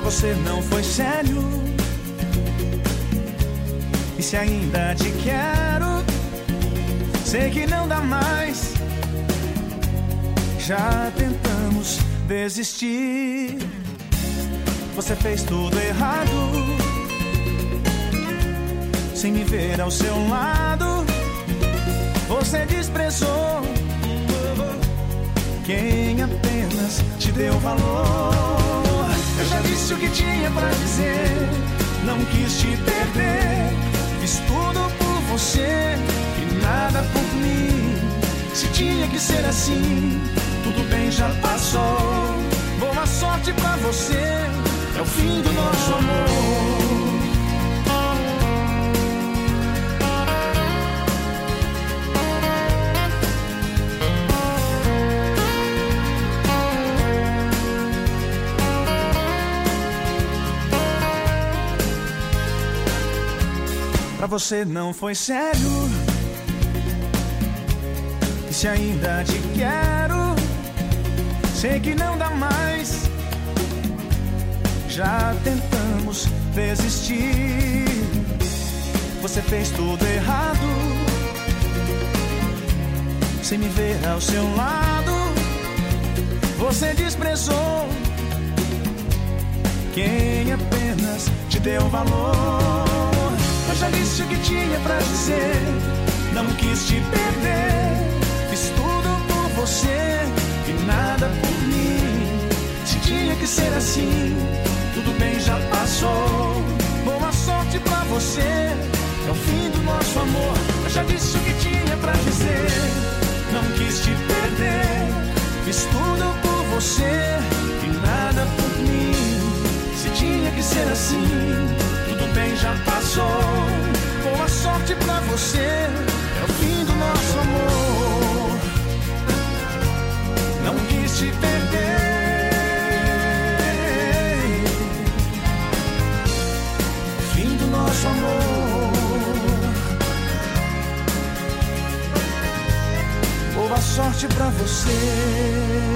você não foi sério. E se ainda te quero, sei que não dá mais. Já tentamos desistir. Você fez tudo errado. Sem me ver ao seu lado, você desprezou quem apenas te deu valor. Já disse o que tinha pra dizer, não quis te perder. Fiz tudo por você e nada por mim. Se tinha que ser assim, tudo bem, já passou. Boa sorte pra você, é o fim do nosso amor. Pra você não foi sério. E se ainda te quero, sei que não dá mais. Já tentamos desistir. Você fez tudo errado. Sem me ver ao seu lado, você desprezou quem apenas te deu valor. Quis te perder. Fiz tudo por você e nada por mim. Se tinha que ser assim, tudo bem, já passou. Boa sorte pra você, é o fim do nosso amor. Eu já disse o que tinha pra dizer, não quis te perder. Fiz tudo por você e nada por mim. Se tinha que ser assim, tudo bem, já passou. Sorte pra você, é o fim do nosso amor. Não quis te perder. Fim do nosso amor. Boa sorte pra você.